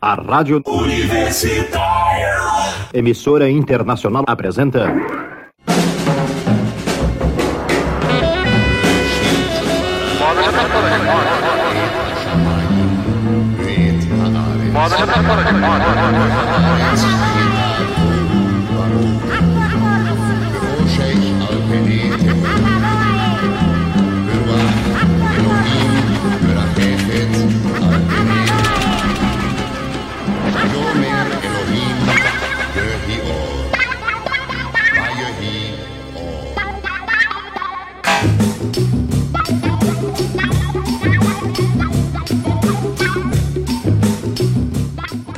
A Rádio Universitária. Emissora Internacional apresenta.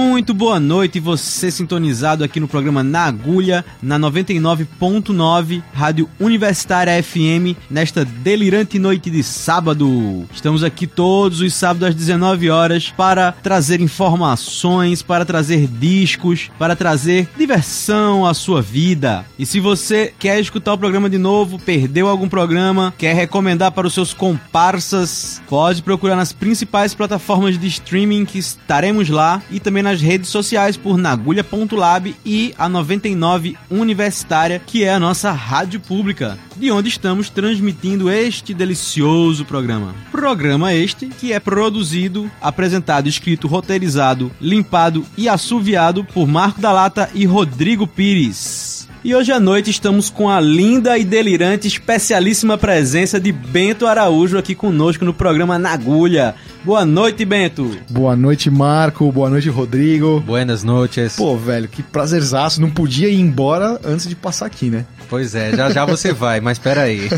Muito boa noite, você sintonizado aqui no programa Na Agulha, na 99.9, Rádio Universitária FM, nesta delirante noite de sábado. Estamos aqui todos os sábados às 19 horas para trazer informações, para trazer discos, para trazer diversão à sua vida. E se você quer escutar o programa de novo, perdeu algum programa, quer recomendar para os seus comparsas, pode procurar nas principais plataformas de streaming que estaremos lá e também nas redes sociais por nagulha.lab e a 99 Universitária, que é a nossa rádio pública, de onde estamos transmitindo este delicioso programa. Programa este que é produzido, apresentado, escrito, roteirizado, limpado e assoviado por Marco da Lata e Rodrigo Pires. E hoje à noite estamos com a linda e delirante especialíssima presença de Bento Araújo aqui conosco no programa Na Agulha. Boa noite, Bento. Boa noite, Marco. Boa noite, Rodrigo. Buenas noites. Pô, velho, que prazerzaço. Não podia ir embora antes de passar aqui, né? Pois é, já já você vai, mas espera aí.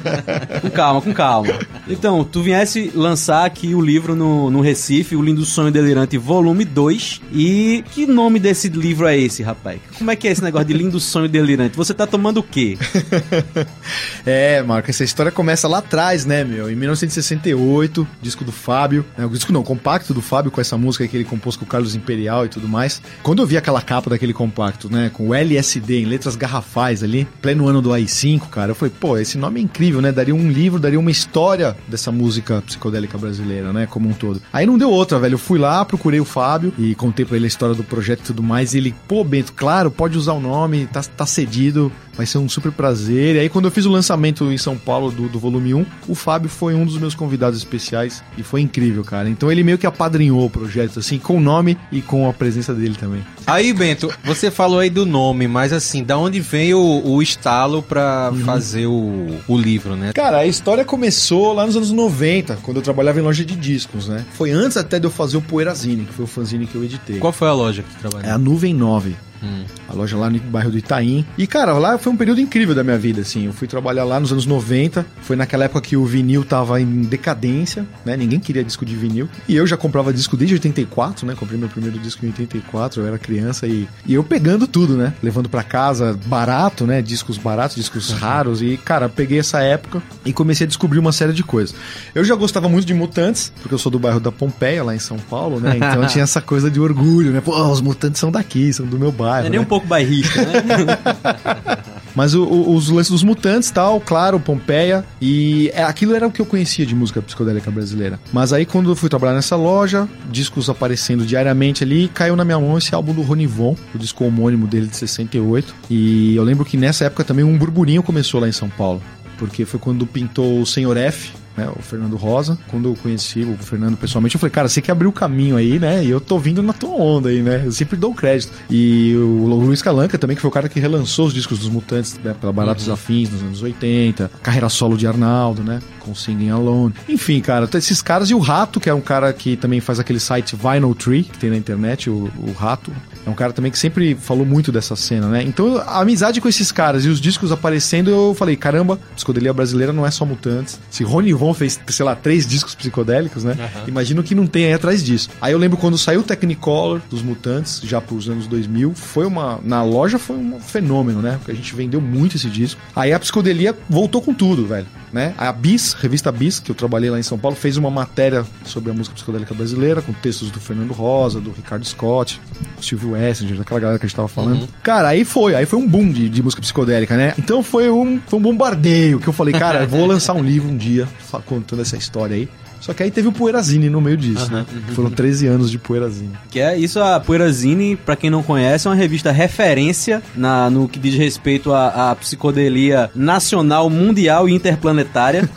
com calma, com calma. Então, tu viesse lançar aqui o livro no, no Recife, O Lindo Sonho Delirante, volume 2. E que nome desse livro é esse, rapaz? Como é que é esse negócio de Lindo Sonho Delirante? Você tá tomando o quê? é, Marco, essa história começa lá atrás, né, meu? Em 1968, disco do Fábio. Né, o disco não, compacto do Fábio com essa música que ele compôs com o Carlos Imperial e tudo mais. Quando eu vi aquela capa daquele compacto, né, com o LSD em letras garrafais ali, pleno ano do AI-5, cara, eu falei, pô, esse nome é incrível, né? Daria um livro, daria uma história dessa música psicodélica brasileira, né? Como um todo. Aí não deu outra, velho. Eu fui lá, procurei o Fábio e contei pra ele a história do projeto e tudo mais. E ele, pô, Bento, claro, pode usar o nome, tá, tá cedido, vai ser um super prazer. E aí, quando eu fiz o lançamento em São Paulo do, do volume 1, o Fábio foi um dos meus convidados especiais e foi incrível, cara. Então ele meio que apadrinhou o projeto, assim, com o nome e com a presença dele também. Aí, Bento, você falou aí do nome, mas assim, da onde veio o, o estalo pra uhum. fazer o, o livro, né? Cara, a história começou lá nos anos 90, quando eu trabalhava em loja de discos, né? Foi antes até de eu fazer o Poeirazine, que foi o fanzine que eu editei. Qual foi a loja que trabalhou? É a Nuvem 9. Hum. A loja lá no bairro do Itaim. E, cara, lá foi um período incrível da minha vida, assim. Eu fui trabalhar lá nos anos 90. Foi naquela época que o vinil tava em decadência, né? Ninguém queria disco de vinil. E eu já comprava disco desde 84, né? Comprei meu primeiro disco em 84, eu era criança. E, e eu pegando tudo, né? Levando para casa barato, né? Discos baratos, discos uhum. raros. E, cara, peguei essa época e comecei a descobrir uma série de coisas. Eu já gostava muito de Mutantes, porque eu sou do bairro da Pompeia, lá em São Paulo, né? Então tinha essa coisa de orgulho, né? Pô, os Mutantes são daqui, são do meu bairro. É nem né? um pouco bairrista, né? Mas o, o, os lances dos mutantes tal, claro, Pompeia. E é, aquilo era o que eu conhecia de música psicodélica brasileira. Mas aí, quando eu fui trabalhar nessa loja, discos aparecendo diariamente ali, caiu na minha mão esse álbum do Ronivon, o disco homônimo dele de 68. E eu lembro que nessa época também um burburinho começou lá em São Paulo. Porque foi quando pintou o Senhor F, né, o Fernando Rosa. Quando eu conheci o Fernando pessoalmente, eu falei, cara, você que abriu o caminho aí, né? E eu tô vindo na tua onda aí, né? Eu sempre dou crédito. E o Luiz Calanca também, que foi o cara que relançou os discos dos Mutantes, né? Pela Baratos uhum. Afins nos anos 80. Carreira solo de Arnaldo, né? Com Singing Alone. Enfim, cara, esses caras. E o Rato, que é um cara que também faz aquele site Vinyl Tree, que tem na internet, o, o Rato. É um cara também que sempre falou muito dessa cena, né? Então, a amizade com esses caras e os discos aparecendo, eu falei, caramba, psicodelia brasileira não é só Mutantes. Se Rony Von fez, sei lá, três discos psicodélicos, né? Imagino que não tem aí atrás disso. Aí eu lembro quando saiu o Technicolor dos Mutantes, já pros anos 2000, foi uma... Na loja foi um fenômeno, né? Porque a gente vendeu muito esse disco. Aí a psicodelia voltou com tudo, velho. Né? A Bis, revista Bis, que eu trabalhei lá em São Paulo, fez uma matéria sobre a música psicodélica brasileira, com textos do Fernando Rosa, do Ricardo Scott, do Silvio Wessinger, daquela galera que a gente tava falando. Cara, aí foi, aí foi um boom de, de música psicodélica, né? Então foi um, foi um bombardeio que eu falei, cara, eu vou lançar um livro um dia contando essa história aí. Só que aí teve o Poeirazine no meio disso, né? Foram 13 anos de Poeirazine. Que é isso, a Poeirazine, pra quem não conhece, é uma revista referência na, no que diz respeito à, à psicodelia nacional, mundial e interplanetária.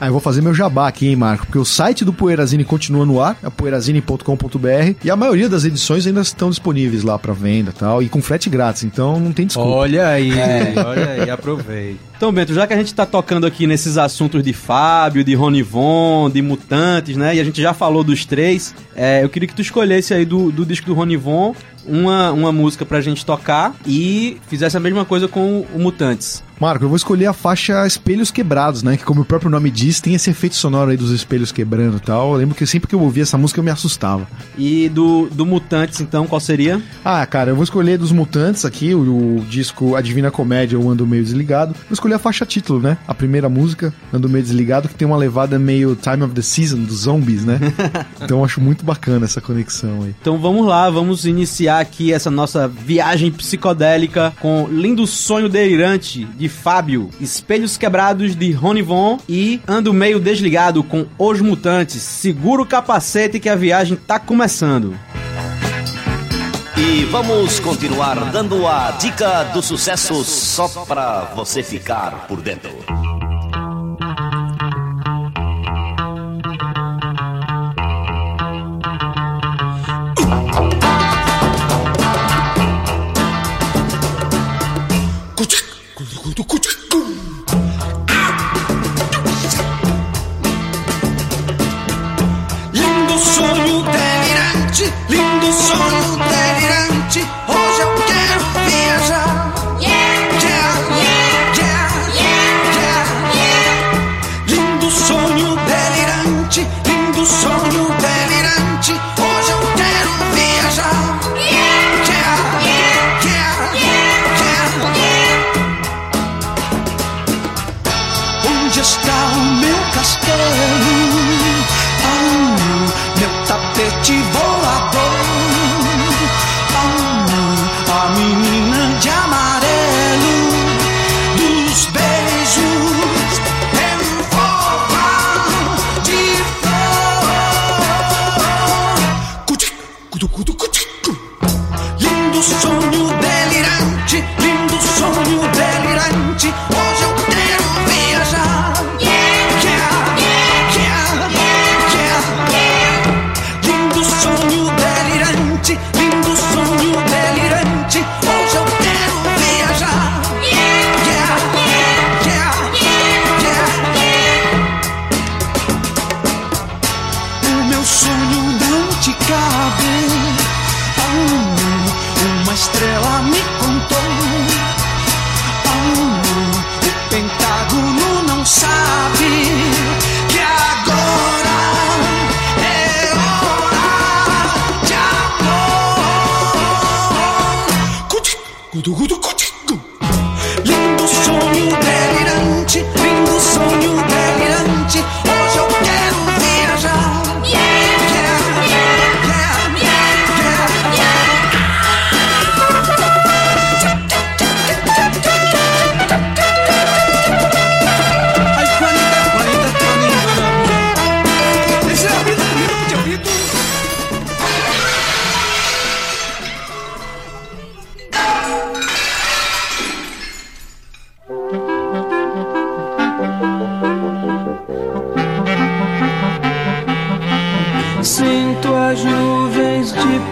Ah, eu vou fazer meu jabá aqui, hein, Marco? Porque o site do Poeirazine continua no ar, é poeirazine.com.br, e a maioria das edições ainda estão disponíveis lá pra venda e tal, e com frete grátis, então não tem desculpa. Olha aí, olha aí, aproveita. Então, Bento, já que a gente tá tocando aqui nesses assuntos de Fábio, de Ronivon, de Mutantes, né? E a gente já falou dos três, é, eu queria que tu escolhesse aí do, do disco do Ronivon uma, uma música pra gente tocar e fizesse a mesma coisa com o Mutantes. Marco, eu vou escolher a faixa Espelhos Quebrados, né? Que como o próprio nome diz, tem esse efeito sonoro aí dos espelhos quebrando e tal. Eu lembro que sempre que eu ouvia essa música eu me assustava. E do, do Mutantes, então, qual seria? Ah, cara, eu vou escolher dos Mutantes aqui, o, o disco A Divina Comédia, o Ando Meio Desligado. Vou escolher a faixa título, né? A primeira música, Ando Meio Desligado, que tem uma levada meio Time of the Season, dos zombies, né? então eu acho muito bacana essa conexão aí. Então vamos lá, vamos iniciar aqui essa nossa viagem psicodélica com Lindo Sonho Delirante de Fábio, Espelhos Quebrados de Ronivon e Ando Meio Desligado com Os Mutantes. Segura o capacete que a viagem tá começando. E vamos continuar dando a dica do sucesso só pra você ficar por dentro. Lindo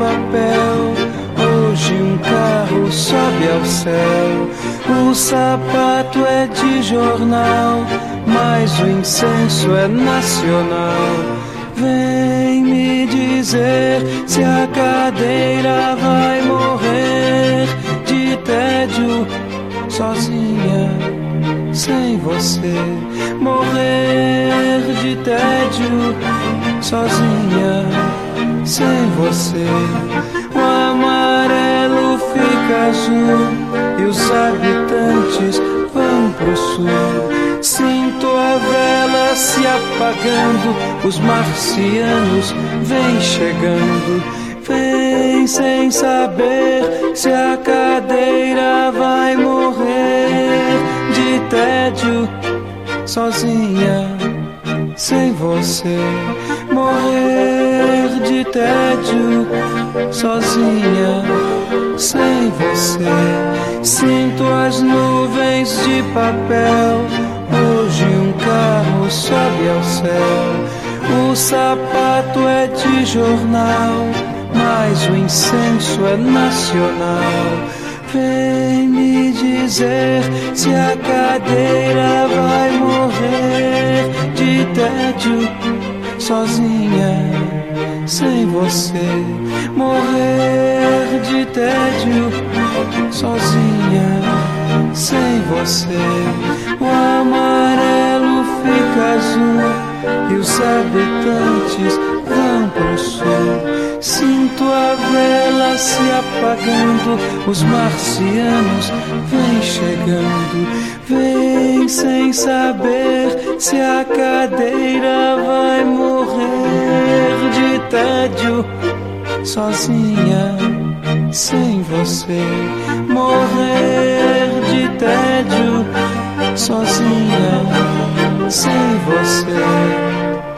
papel. Hoje um carro sobe ao céu. O sapato é de jornal, mas o incenso é nacional. Vem me dizer se a cadeira vai morrer de tédio sozinha, sem você. Morrer de tédio sozinha, sem você. O amarelo fica azul e os habitantes vão pro sul. Sinto a vela se apagando, os marcianos vêm chegando. Vem sem saber se a cadeira vai morrer de tédio, sozinha, sem você. Morrer de tédio, sozinha, sem você. Sinto as nuvens de papel Hoje um carro sobe ao céu. O sapato é de jornal, mas o incenso é nacional. Vem me dizer se a cadeira vai morrer de tédio, sozinha, sem você. Morrer de tédio, sozinha, sem você. O amarelo fica azul e os habitantes vão pro sul. Sinto a vela se apagando, os marcianos vêm chegando. Vem sem saber se a cadeira vai morrer de tédio, sozinha, sem você. Morrer de tédio sozinha, sem você.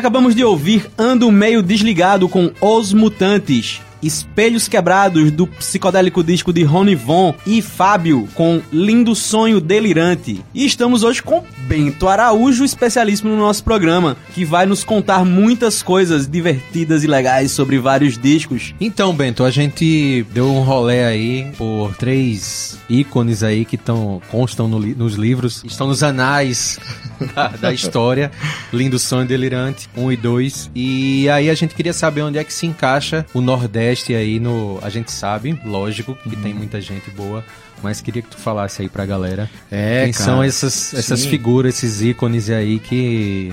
Acabamos de ouvir Ando Meio Desligado com Os Mutantes. Espelhos Quebrados do psicodélico disco de Rony Von e Fábio com Lindo Sonho Delirante. E estamos hoje com Bento Araújo, especialíssimo no nosso programa, que vai nos contar muitas coisas divertidas e legais sobre vários discos. Então, Bento, a gente deu um rolê aí por três ícones aí que tão, constam no nos livros, estão nos anais da, da história. Lindo Sonho Delirante, 1 e 2. E aí a gente queria saber onde é que se encaixa o Nordeste aí no. A gente sabe, lógico, que tem muita gente boa. Mas queria que tu falasse aí pra galera É, quem cara. são essas, essas Sim. figuras, esses ícones aí que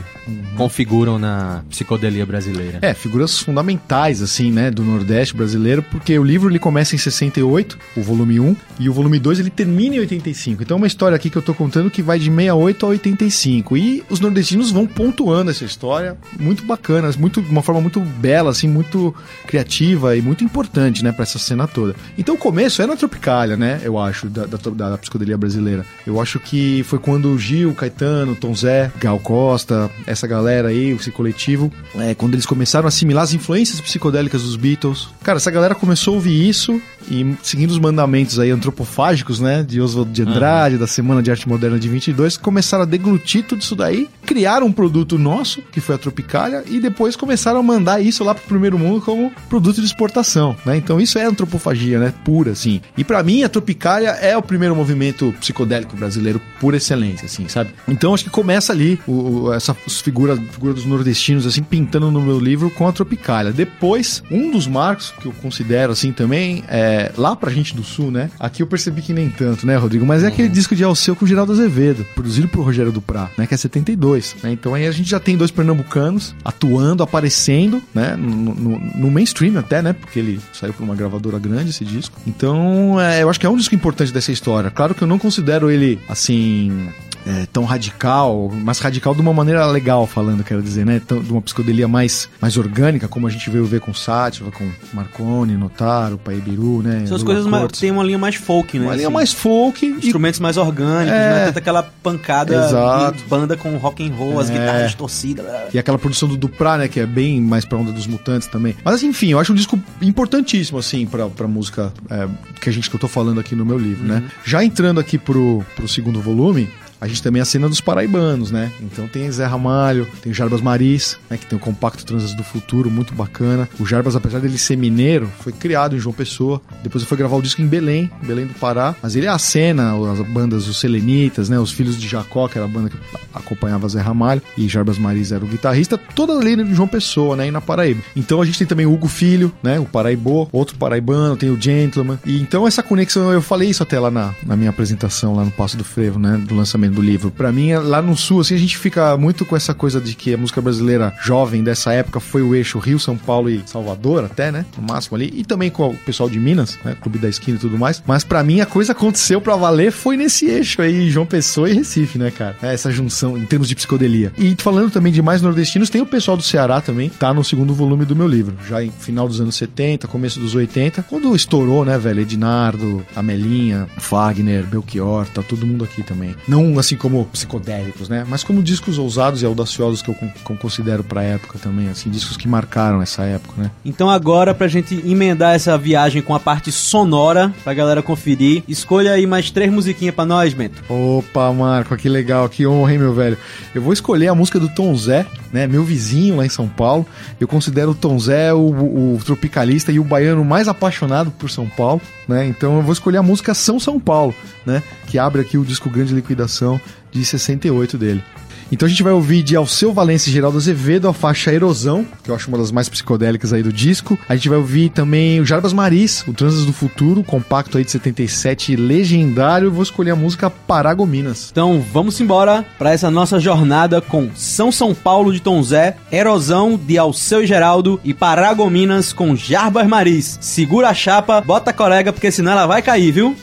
configuram na psicodelia brasileira. É, figuras fundamentais, assim, né, do Nordeste brasileiro, porque o livro ele começa em 68, o volume 1, e o volume 2 ele termina em 85. Então é uma história aqui que eu tô contando que vai de 68 a 85. E os nordestinos vão pontuando essa história, muito bacanas, muito, de uma forma muito bela, assim, muito criativa e muito importante, né, pra essa cena toda. Então o começo é na Tropicália, né, eu acho, da, da, da psicodelia brasileira. Eu acho que foi quando o Gil, Caetano, Tom Zé, Gal Costa, essa galera aí, esse coletivo, é, quando eles começaram a assimilar as influências psicodélicas dos Beatles. Cara, essa galera começou a ouvir isso e seguindo os mandamentos aí antropofágicos, né, de Oswald de Andrade, da Semana de Arte Moderna de 22, começaram a deglutir tudo isso daí, criaram um produto nosso, que foi a Tropicália, e depois começaram a mandar isso lá pro primeiro mundo como produto de exportação, né? Então isso é antropofagia, né, pura assim. E pra mim a Tropicália é o primeiro movimento psicodélico brasileiro por excelência, assim, sabe? Então acho que começa ali o, o- essa figura, figura dos nordestinos assim pintando no meu livro com a Tropicália. Depois, um dos marcos que eu considero assim também é lá pra gente do sul, né? Aqui eu percebi que nem tanto, né, Rodrigo? Mas é aquele disco de Alceu com o Geraldo Azevedo, produzido por Rogério Duprá, né, que é 72, né? Então aí a gente já tem dois pernambucanos atuando, aparecendo, né, no, no- no mainstream até, né? Porque ele saiu por uma gravadora grande esse disco. Então, é, eu acho que é um disco importante dessa história. Claro que eu não considero ele assim é, tão radical, mas radical de uma maneira legal, falando, quero dizer, né? Tão- de uma psicodelia mais, mais orgânica, como a gente veio ver com Sátiva, com Marconi, Notaro, Paibiru, né? São as coisas mais, tem uma linha mais folk, né? Uma linha assim. mais folk e Instrumentos mais orgânicos, É. né? Tanta aquela pancada Exato. de banda com rock and roll, as É. guitarras distorcidas. E aquela produção do Duprá, né? Que é bem mais pra onda dos mutantes também. Mas enfim, eu acho um disco importantíssimo, assim, pra, pra música é, que a gente que eu tô falando aqui no meu livro, né? Já entrando aqui pro, pro segundo volume. A gente também é a cena dos paraibanos, né? Então tem Zé Ramalho, tem o Jarbas Maris, né? Que tem o Compacto Transas do Futuro, muito bacana. O Jarbas, apesar dele ser mineiro, foi criado em João Pessoa. Depois ele foi gravar o disco em Belém, Belém do Pará. Mas ele é a cena, as bandas, os Selenitas, né? Os Filhos de Jacó, que era a banda que acompanhava Zé Ramalho. E Jarbas Maris era o guitarrista. Toda ali de João Pessoa, né? E na Paraíba. Então a gente tem também o Hugo Filho, né? O Paraibô, outro paraibano, tem o Gentleman. E então essa conexão, eu falei isso até lá na, na minha apresentação, lá no Passo do Frevo, né? Do lançamento do livro. Pra mim, é- lá no Sul, assim, a gente fica muito com essa coisa de que a música brasileira jovem dessa época foi o eixo Rio, São Paulo e Salvador, até, né? No máximo ali. E também com o pessoal de Minas, né? Clube da Esquina e tudo mais. Mas pra mim, a coisa aconteceu pra valer foi nesse eixo aí, João Pessoa e Recife, né, cara? É, Essa junção em termos de psicodelia. E falando também de mais nordestinos, tem o pessoal do Ceará também, tá no segundo volume do meu livro. Já em final dos anos 70, começo dos 80, quando estourou, né, velho? Ednardo, Amelinha, Fagner, Belchior, tá todo mundo aqui também. Não assim como psicodélicos, né? Mas como discos ousados e audaciosos que eu con- con- considero pra época também, assim, discos que marcaram essa época, né? Então agora, pra gente emendar essa viagem com a parte sonora, pra galera conferir, escolha aí mais três musiquinhas pra nós, Bento. Opa, Marco, que legal, que honra, hein, meu velho? Eu vou escolher a música do Tom Zé, né? Meu vizinho lá em São Paulo. Eu considero o Tom Zé o, o tropicalista e o baiano mais apaixonado por São Paulo, né? Então eu vou escolher a música São São Paulo, né? Que abre aqui o disco Grande Liquidação de 68 dele. Então a gente vai ouvir de Alceu Valença e Geraldo Azevedo a faixa Erosão, que eu acho uma das mais psicodélicas aí do disco. A gente vai ouvir também o Jarbas Maris, o Transas do Futuro, compacto aí de 77, legendário. Vou escolher a música Paragominas. Então vamos embora pra essa nossa jornada com São São Paulo de Tom Zé, Erosão de Alceu e Geraldo e Paragominas com Jarbas Maris. Segura a chapa, bota a colega porque senão ela vai cair, viu?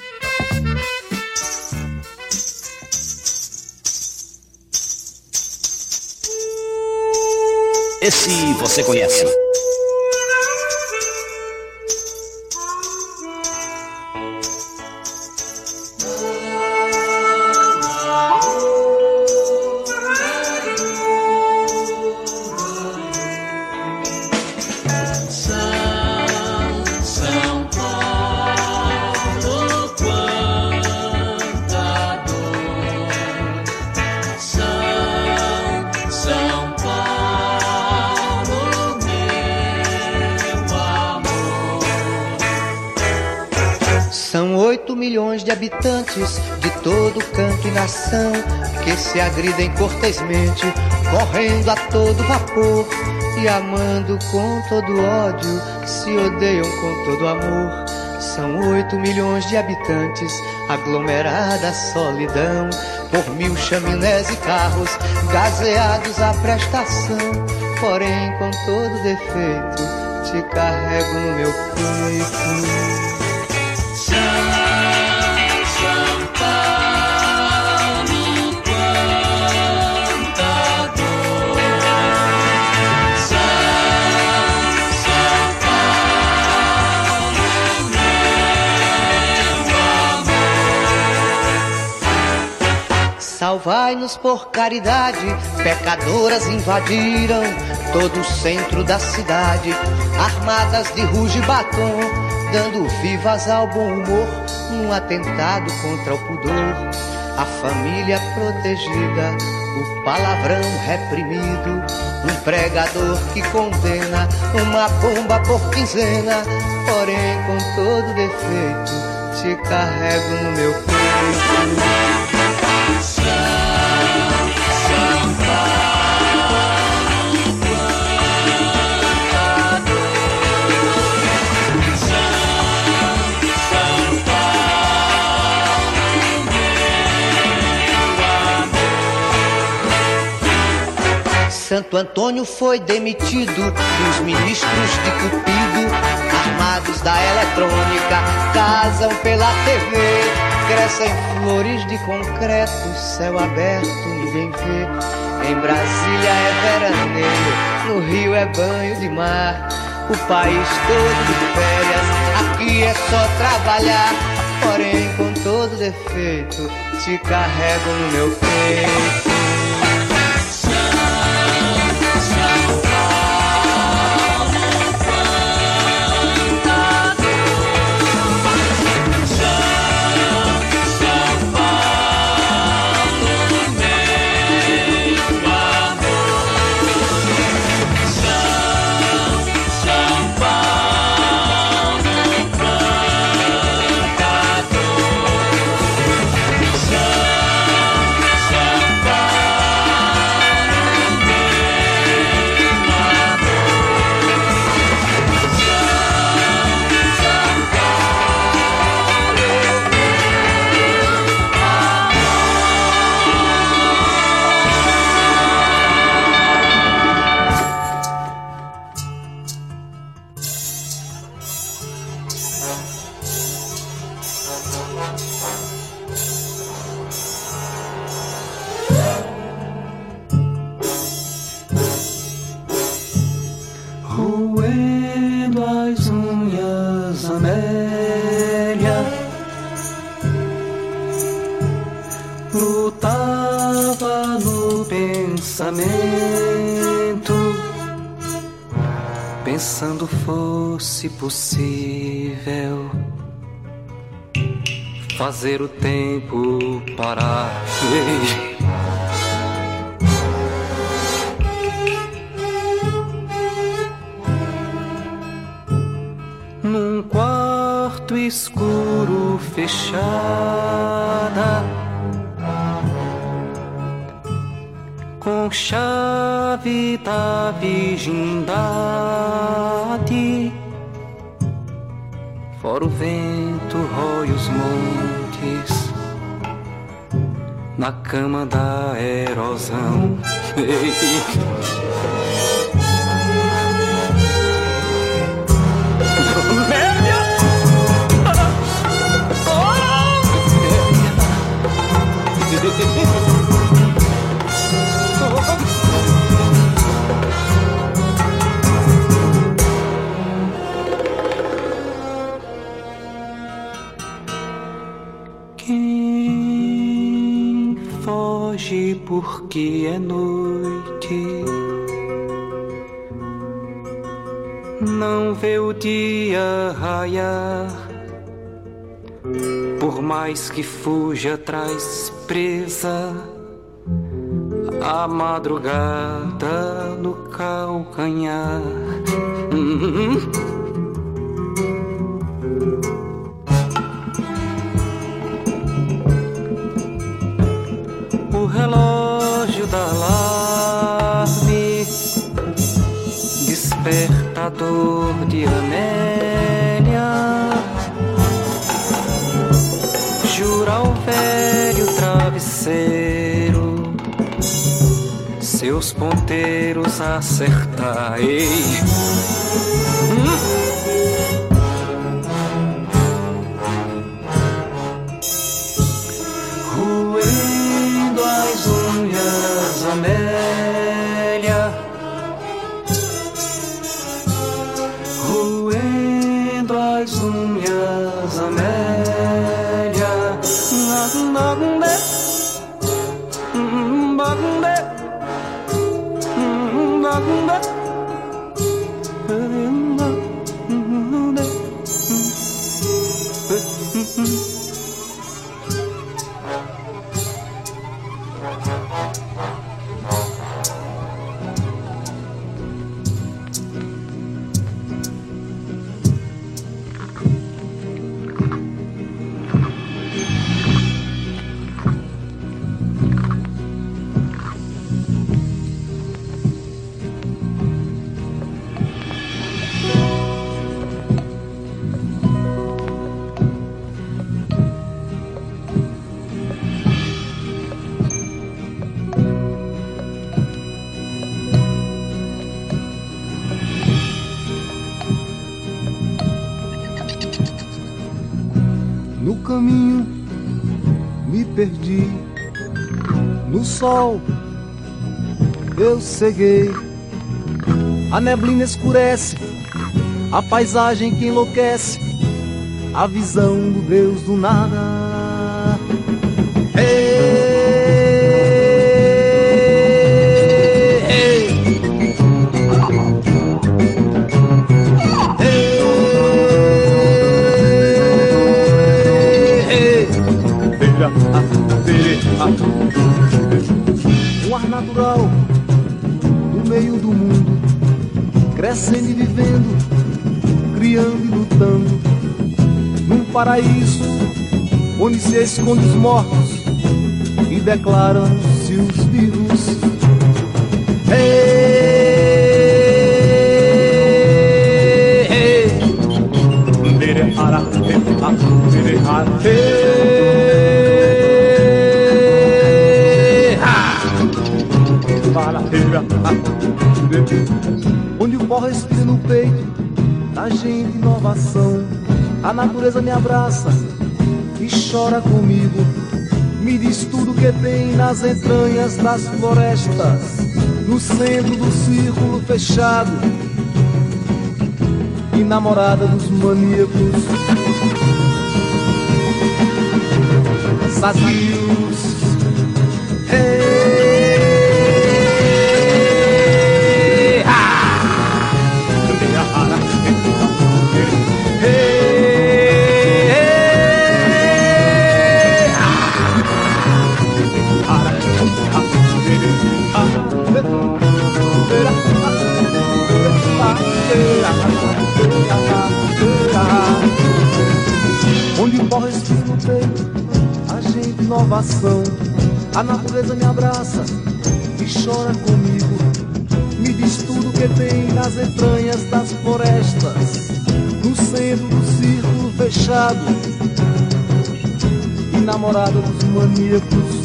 Esse você conhece. Canto nação que se agridem cortesmente, correndo a todo vapor e amando com todo ódio, se odeiam com todo amor. São oito milhões de habitantes, aglomerada solidão, por mil chaminés e carros, gazeados à prestação. Porém, com todo defeito, te carrego no meu peito. Salvai-nos por caridade, pecadoras invadiram todo o centro da cidade, armadas de ruge e batom, dando vivas ao bom humor, um atentado contra o pudor. A família protegida, o palavrão reprimido, um pregador que condena uma bomba por quinzena, porém com todo defeito te carrego no meu peito. Santo Antônio foi demitido os ministros de Cupido, armados da eletrônica, casam pela TV. Crescem flores de concreto, céu aberto, ninguém vê. Em Brasília é veraneio, no Rio é banho de mar. O país todo de férias, aqui é só trabalhar. Porém, com todo defeito, te carrego no meu peito. Fazer o tempo parar. Num quarto escuro fechada com chave da virgindade. Fora o vento rói os montes na cama da erosão. Porque é noite. Não vê o dia raiar, por mais que fuja traz presa a madrugada no calcanhar. dor de Amélia. Jura ao velho travesseiro, seus ponteiros acertai. Hum? Sol eu ceguei. A neblina escurece, a paisagem que enlouquece, a visão do Deus do nada. Natural no meio do mundo, crescendo e vivendo, criando e lutando, num paraíso onde se esconde os mortos e declaram-se os vivos. Ei, ei. Onde o pó respira no peito da gente inovação. A natureza me abraça e chora comigo. Me diz tudo que tem nas entranhas das florestas, no centro do círculo fechado e namorada dos maníacos. Sabios. Hey, gente inovação. A natureza me abraça e chora comigo. Me diz tudo que tem nas entranhas das florestas, no centro do círculo fechado e namorada dos maníacos.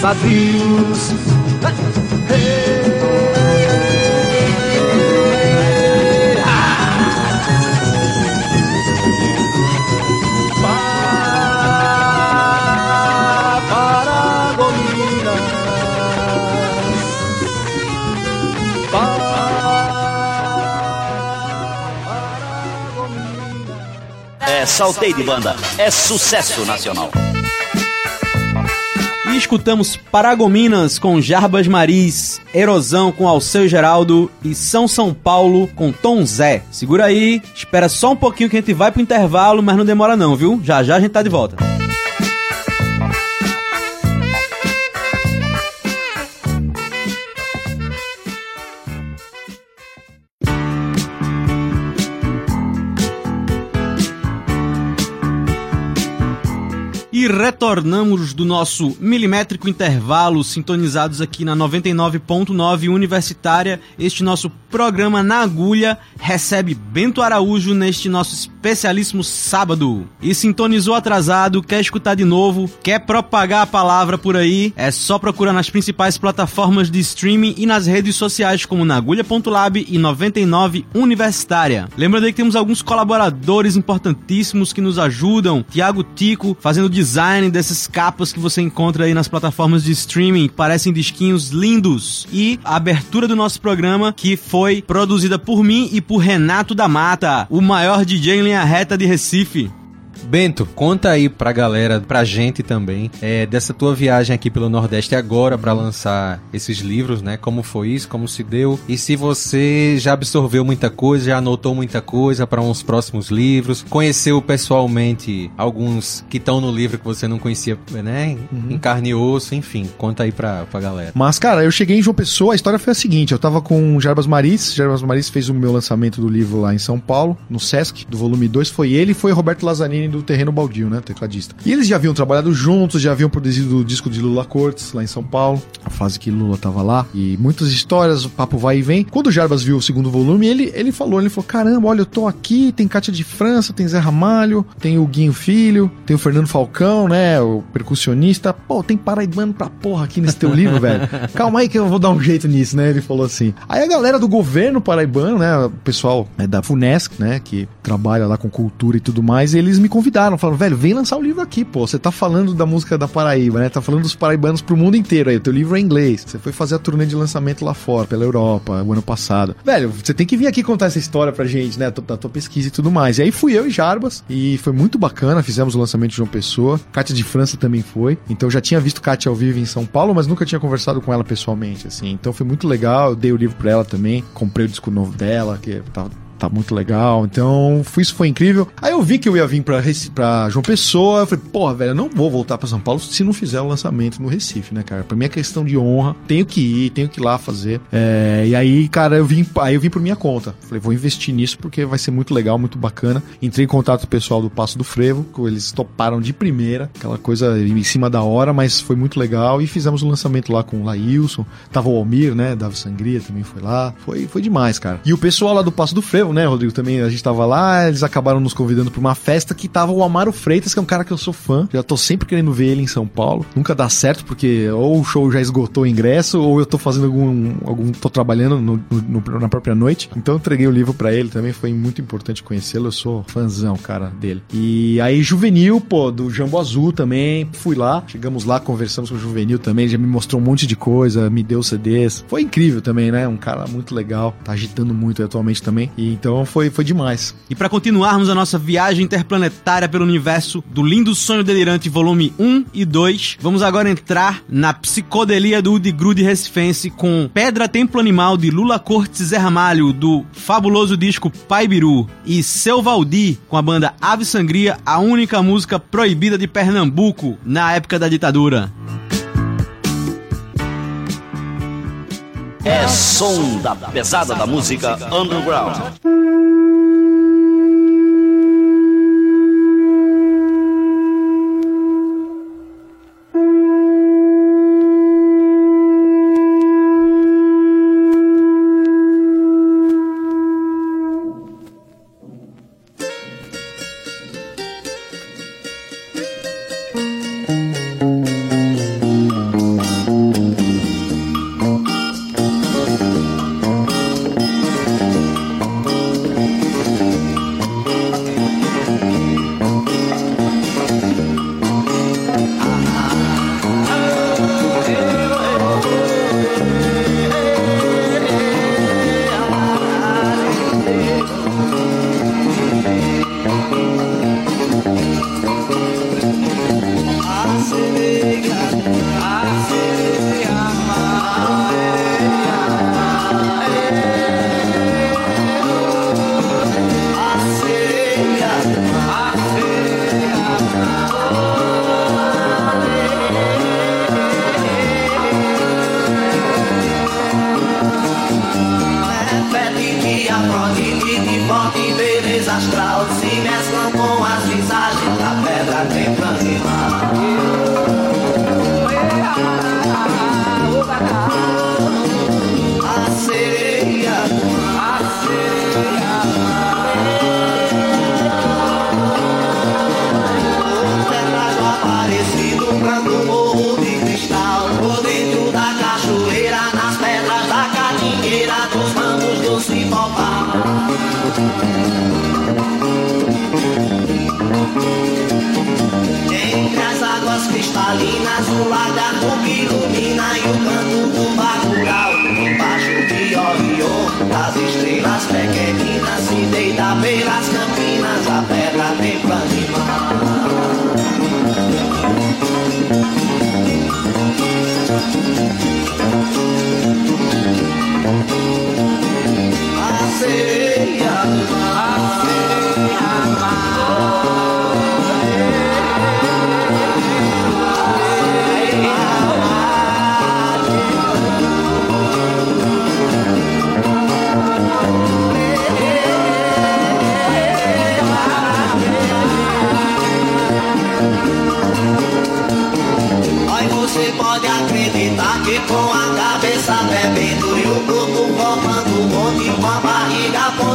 Sadios. É Saltei de Banda, é sucesso nacional. E escutamos Paragominas com Jarbas Maris, Erosão com Alceu Geraldo e São São Paulo com Tom Zé. Segura aí, espera só um pouquinho que a gente vai pro intervalo, mas não demora não, viu? Já já a gente tá de volta. E retornamos do nosso milimétrico intervalo, sintonizados aqui na 99.9 Universitária. Este nosso programa na agulha recebe Bento Araújo neste nosso especialíssimo sábado. E sintonizou atrasado, quer escutar de novo, quer propagar a palavra por aí, é só procurar nas principais plataformas de streaming e nas redes sociais como nagulha.lab e 99 Universitária. Lembrando aí que temos alguns colaboradores importantíssimos que nos ajudam. Tiago Tico, fazendo design dessas capas que você encontra aí nas plataformas de streaming, parecem disquinhos lindos. E a abertura do nosso programa, que foi produzida por mim e por Renato da Mata, o maior DJ em linha reta de Recife. Bento, conta aí pra galera, pra gente também, é, dessa tua viagem aqui pelo Nordeste agora pra lançar esses livros, né? Como foi isso, como se deu e se você já absorveu muita coisa, já anotou muita coisa para uns próximos livros, conheceu pessoalmente alguns que estão no livro que você não conhecia, né? Em carne e osso, enfim, conta aí pra, pra galera. Mas, cara, eu cheguei em João Pessoa, a história foi a seguinte: eu tava com o Jarbas Maris, Jarbas Maris fez o meu lançamento do livro lá em São Paulo, no Sesc, do volume 2, foi ele e foi Roberto Lazzarini do Terreno Baldio, né? Tecladista. E eles já haviam trabalhado juntos, já haviam produzido o disco de Lula Cortes lá em São Paulo, a fase que Lula tava lá, e muitas histórias, o papo vai e vem. Quando o Jarbas viu o segundo volume, ele, ele falou: ele falou, caramba, olha, eu tô aqui, tem Cátia de França, tem Zé Ramalho, tem o Guinho Filho, tem o Fernando Falcão, né? O percussionista. Pô, tem paraibano pra porra aqui nesse teu livro, velho. Calma aí que eu vou dar um jeito nisso, né? Ele falou assim. Aí a galera do governo paraibano, né? O pessoal é, da FUNESC, né? Que trabalha lá com cultura e tudo mais, eles me convidaram, falaram, velho, vem lançar o livro aqui, pô. Você tá falando da música da Paraíba, né? Tá falando dos paraibanos pro mundo inteiro aí. O teu livro é inglês. Você foi fazer a turnê de lançamento lá fora, pela Europa, o ano passado. Velho, você tem que vir aqui contar essa história pra gente, né? Da tua pesquisa e tudo mais. E aí fui eu e Jarbas, e foi muito bacana. Fizemos o lançamento de João Pessoa. Kátia de França também foi. Então eu já tinha visto Kátia ao vivo em São Paulo, mas nunca tinha conversado com ela pessoalmente, assim. Então foi muito legal. Eu dei o livro pra ela também. Comprei o disco novo dela, que tava tá muito legal. Então, isso foi incrível. Aí eu vi que eu ia vir pra, Reci- pra João Pessoa. Eu falei, porra, velho, eu não vou voltar pra São Paulo se não fizer o lançamento no Recife, né, cara? Pra mim é questão de honra. Tenho que ir, tenho que ir lá fazer. É, e aí, cara, eu vim, aí eu vim por minha conta. Falei, vou investir nisso porque vai ser muito legal, muito bacana. Entrei em contato com o pessoal do Passo do Frevo, eles toparam de primeira, aquela coisa em cima da hora, mas foi muito legal. E fizemos o lançamento lá com o Laílson. Tava o Almir, né? Davi Sangria também foi lá. Foi, foi demais, cara. E o pessoal lá do Passo do Frevo, né, Rodrigo? Também a gente tava lá, eles acabaram nos convidando pra uma festa que tava o Amaro Freitas, que é um cara que eu sou fã. Já tô sempre querendo ver ele em São Paulo. Nunca dá certo, porque ou o show já esgotou o ingresso, ou eu tô fazendo algum. algum tô trabalhando no- no- na própria noite. Então eu entreguei o livro pra ele também. Foi muito importante conhecê-lo. Eu sou fãzão, cara, dele. E aí, Juvenil, pô, do Jambo Azul também. Fui lá, chegamos lá, conversamos com o Juvenil também. Já me mostrou um monte de coisa, me deu CDs. Foi incrível também, né? Um cara muito legal. Tá agitando muito atualmente também. E então foi, foi demais. E para continuarmos a nossa viagem interplanetária pelo universo do Lindo Sonho Delirante volume 1 e 2, vamos agora entrar na psicodelia do Udi Grude Recifense com Pedra Templo Animal de Lula Cortes Zé Ramalho do fabuloso disco Pai Biru e Seu Valdir com a banda Ave Sangria, a única música proibida de Pernambuco na época da ditadura. É som da pesada da música underground.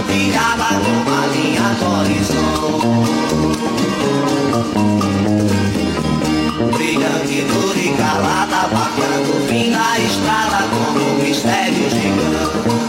Pontilhada com uma linha do horizonte. Brilhante, dura e calada, o fim da estrada como um mistério gigante.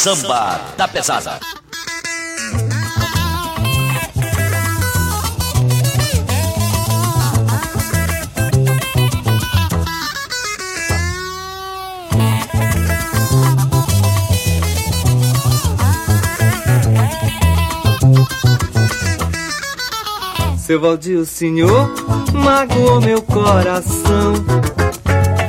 Samba da Pesada. Seu Valdir, o senhor magoou meu coração.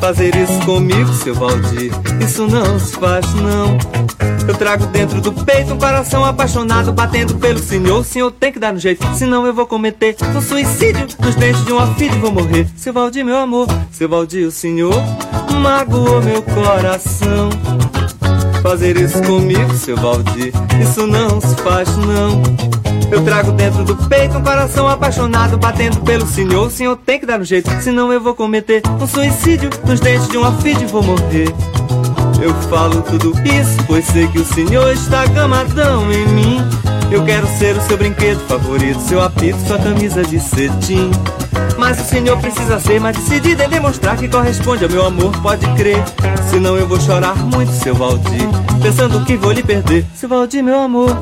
Fazer isso comigo, seu Valdir, isso não se faz não. Eu trago dentro do peito um coração apaixonado batendo pelo senhor. O senhor tem que dar um jeito, senão eu vou cometer um suicídio nos dentes de uma filha vou morrer. Seu Valdir, meu amor, seu Valdir, o senhor magoou meu coração. Fazer isso comigo, seu Valdir, isso não se faz não. Eu trago dentro do peito um coração apaixonado batendo pelo senhor. O senhor tem que dar um jeito, senão eu vou cometer um suicídio nos dentes de uma filha vou morrer. Eu falo tudo isso, pois sei que o senhor está gamadão em mim. Eu quero ser o seu brinquedo favorito, seu apito, sua camisa de cetim. Mas o senhor precisa ser mais decidido em demonstrar que corresponde ao meu amor, pode crer. Senão eu vou chorar muito, seu Valdir, pensando que vou lhe perder, seu Valdir, meu amor.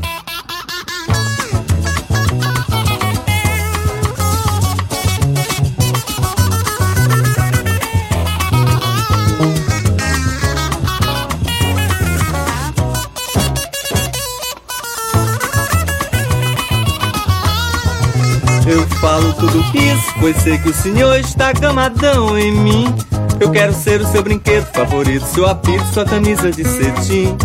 Tudo isso, pois sei que o senhor está gamadão em mim. Eu quero ser o seu brinquedo favorito, seu apito, sua camisa de cetim.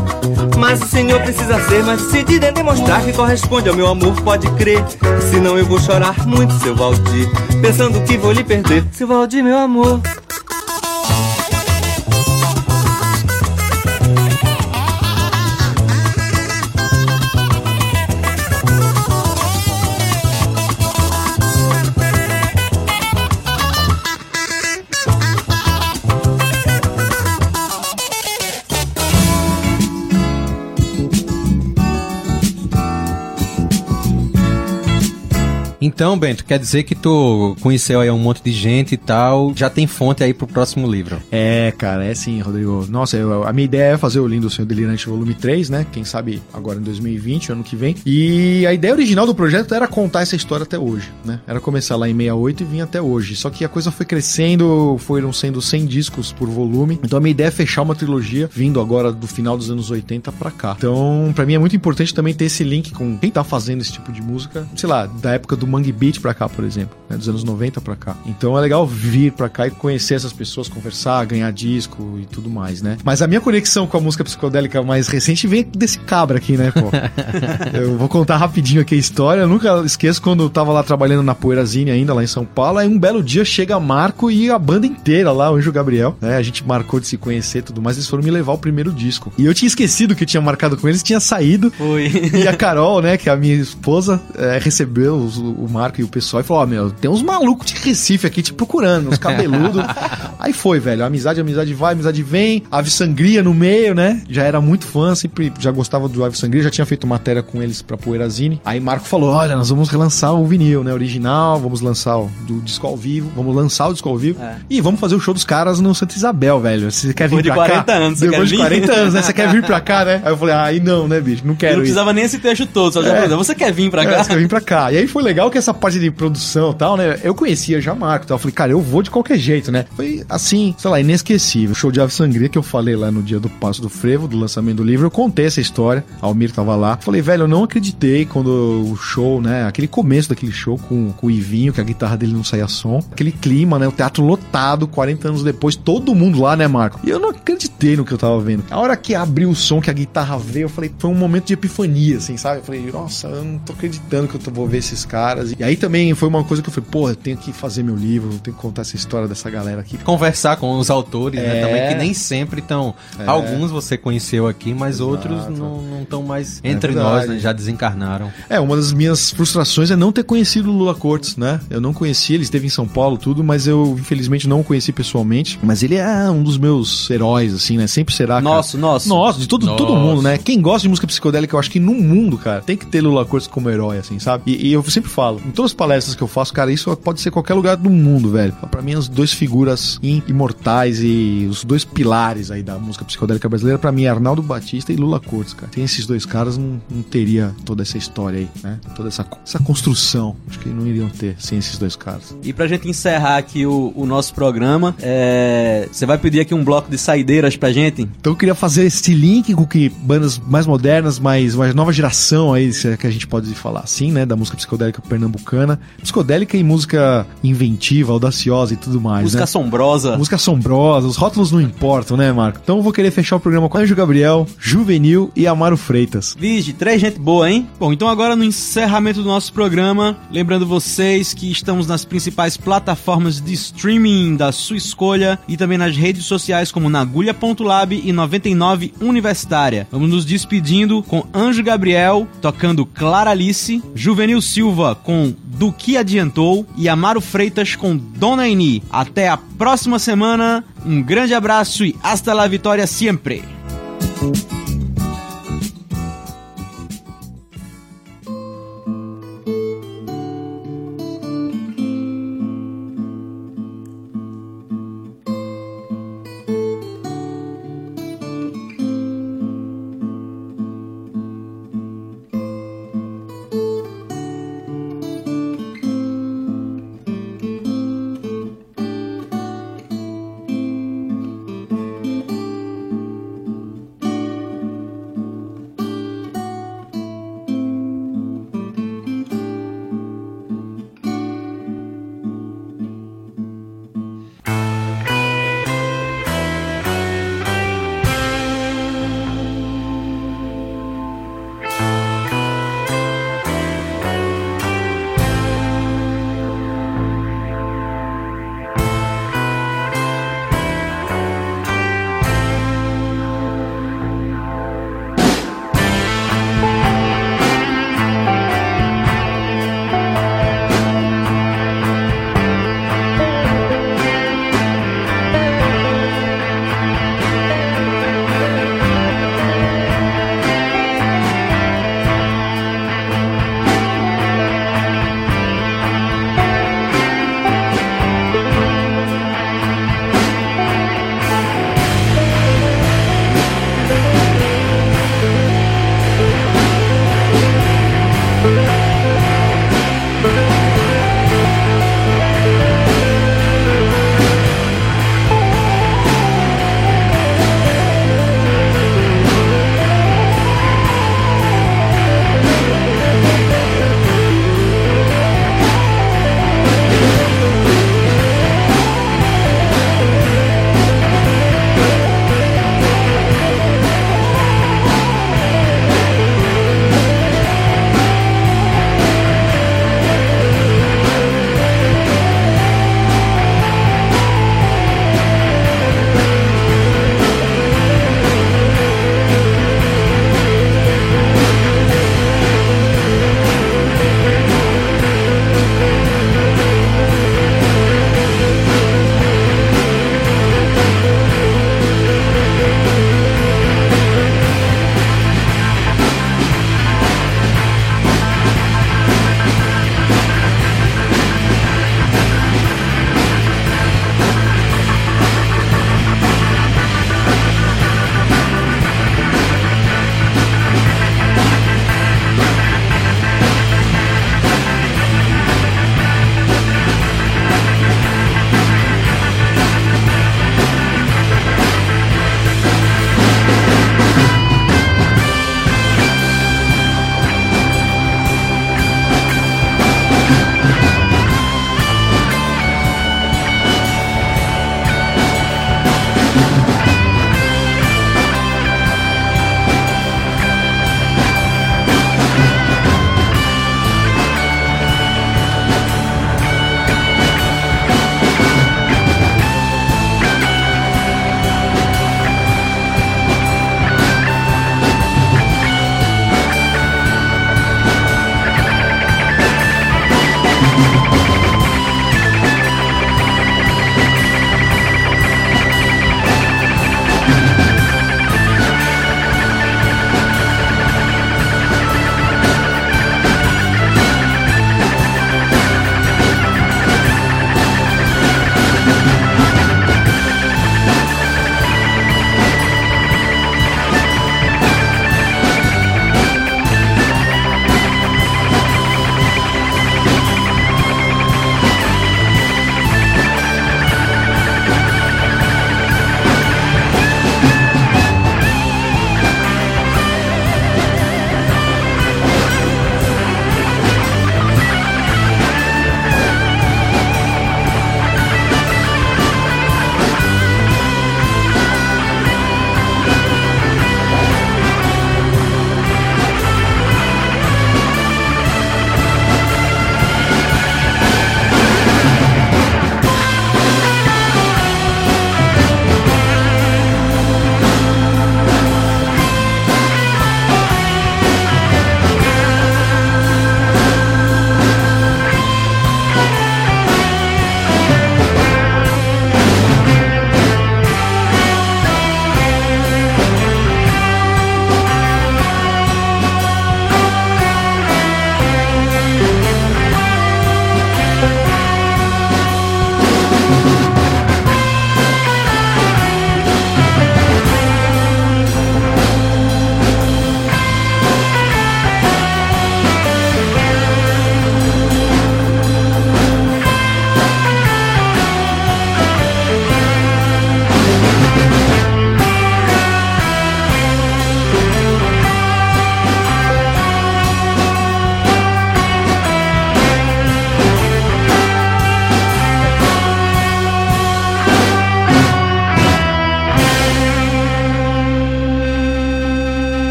Mas o senhor precisa ser mais decidido em demonstrar que corresponde ao meu amor, pode crer. Senão eu vou chorar muito, seu Valdir, pensando que vou lhe perder, seu Valdir, meu amor. Então, Bento, quer dizer que tu conheceu aí um monte de gente e tal, já tem fonte aí pro próximo livro. É, cara, é sim, Rodrigo. Nossa, eu- a minha ideia é fazer o Lindo Senhor Delirante volume 3, né? Quem sabe agora em 2020, ano que vem. E a ideia original do projeto era contar essa história até hoje, né? Era começar lá em 68 e vir até hoje. Só que a coisa foi crescendo, foram sendo 100 discos por volume. Então a minha ideia é fechar uma trilogia vindo agora do final dos anos 80 pra cá. Então, pra mim é muito importante também ter esse link com quem tá fazendo esse tipo de música, sei lá, da época do Mangue Beat pra cá, por exemplo, né? dos anos 90 pra cá. Então é legal vir pra cá e conhecer essas pessoas, conversar, ganhar disco e tudo mais, né? Mas a minha conexão com a música psicodélica mais recente vem desse cabra aqui, né, pô? eu vou contar rapidinho aqui a história. Eu nunca esqueço quando eu tava lá trabalhando na Poeirazine ainda, lá em São Paulo. Aí um belo dia chega Marco e a banda inteira lá, o Anjo Gabriel, né? A gente marcou de se conhecer e tudo mais. Eles foram me levar o primeiro disco. E eu tinha esquecido que eu tinha marcado com eles, tinha saído. Foi. E a Carol, né, que é a minha esposa, é, recebeu os- o Marco e o pessoal e falou: Ó, meu, tem uns malucos de Recife aqui te procurando, uns cabeludos. Aí foi, velho. Amizade, amizade vai, amizade vem. Ave Sangria no meio, né? Já era muito fã, sempre já gostava do Ave Sangria, já tinha feito matéria com eles pra Poeirazine. Aí Marco falou: Olha, nós vamos relançar o vinil, né? Original, vamos lançar o do disco ao vivo, vamos lançar o disco ao vivo. É. E vamos fazer o show dos caras no Santa Isabel, velho. Você quer vir Depois de pra 40 cá? anos, você Depois quer de vir? 40 anos, né? Você quer vir pra cá, né? Aí eu falei: Aí não, né, bicho? Não Eu quero não ir. precisava nem esse trecho todo, só já É. você quer vir pra É, cá? você quer vir pra cá. E aí foi legal que essa parte de produção e tal, né? Eu conhecia já Marco e tal. Eu falei, cara, eu vou de qualquer jeito, né? Foi assim, sei lá, inesquecível. Show de Ave Sangria que eu falei lá no dia do Passo do Frevo, do lançamento do livro, eu contei essa história. Almir tava lá. Falei, velho, eu não acreditei quando o show, né? Aquele começo daquele show com, com o Ivinho, que a guitarra dele não saía som. Aquele clima, né? O teatro lotado, 40 anos depois, todo mundo lá, né, Marco? E eu não acreditei no que eu tava vendo. A hora que abriu o som, que a guitarra veio, eu falei, foi um momento de epifania, assim, sabe? Eu falei, nossa, eu não tô acreditando que eu vou ver esses caras. E aí também foi uma coisa que eu falei, porra, eu tenho que fazer meu livro, tenho que contar essa história dessa galera aqui. Conversar com os autores, né? É. Também, que nem sempre estão. É. Alguns você conheceu aqui, mas Exato. outros não estão mais É entre verdade. nós, né? Já desencarnaram. É, uma das minhas frustrações é não ter conhecido o Lula Cortes, né? Eu não conheci, ele esteve em São Paulo, tudo, mas eu infelizmente não o conheci pessoalmente. Mas ele é um dos meus heróis, assim, né? Sempre será. cara. Nosso, nosso. Nossa, de todo, todo Nossa. mundo, né? Quem gosta de música psicodélica, eu acho que no mundo, cara, tem que ter Lula Cortes como herói, assim, sabe? E, e eu sempre falo, em todas as palestras que eu faço, cara, isso pode ser qualquer lugar do mundo, velho. Pra mim, as duas figuras im- imortais e os dois pilares aí da música psicodélica brasileira, pra mim, é Arnaldo Batista e Lula Cortes, cara. Tem esses dois caras, não, não teria toda essa história aí, né? Toda essa, essa construção. Acho que não iriam ter sem esses dois caras. E pra gente encerrar aqui o, o nosso programa, é, você vai pedir aqui um bloco de saideiras pra gente? Então eu queria fazer esse link com que bandas mais modernas, mais, mais nova geração aí, se é que a gente pode falar assim, né? Da música psicodélica pernambucana. Psicodélica e música inventiva, audaciosa e tudo mais, Música né? assombrosa. Música assombrosa, os rótulos não importam, né, Marco? Então eu vou querer fechar o programa com Anjo Gabriel, Juvenil e Amaro Freitas. Vige, três gente boa, hein? Bom, então agora no encerramento do nosso programa, lembrando vocês que estamos nas principais plataformas de streaming da sua escolha e também nas redes sociais como Nagulha.lab e 99 Universitária. Vamos nos despedindo com Anjo Gabriel tocando Clara Alice, Juvenil Silva com Do Que Adiantou e Amaro Freitas com Dona Eni. Até a próxima semana, um grande abraço e hasta la vitória sempre!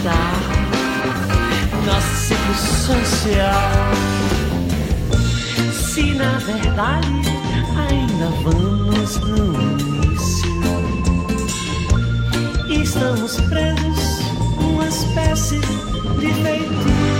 aceitar nosso ciclo social. Se na verdade ainda vamos no início, estamos presos uma espécie de feitiço.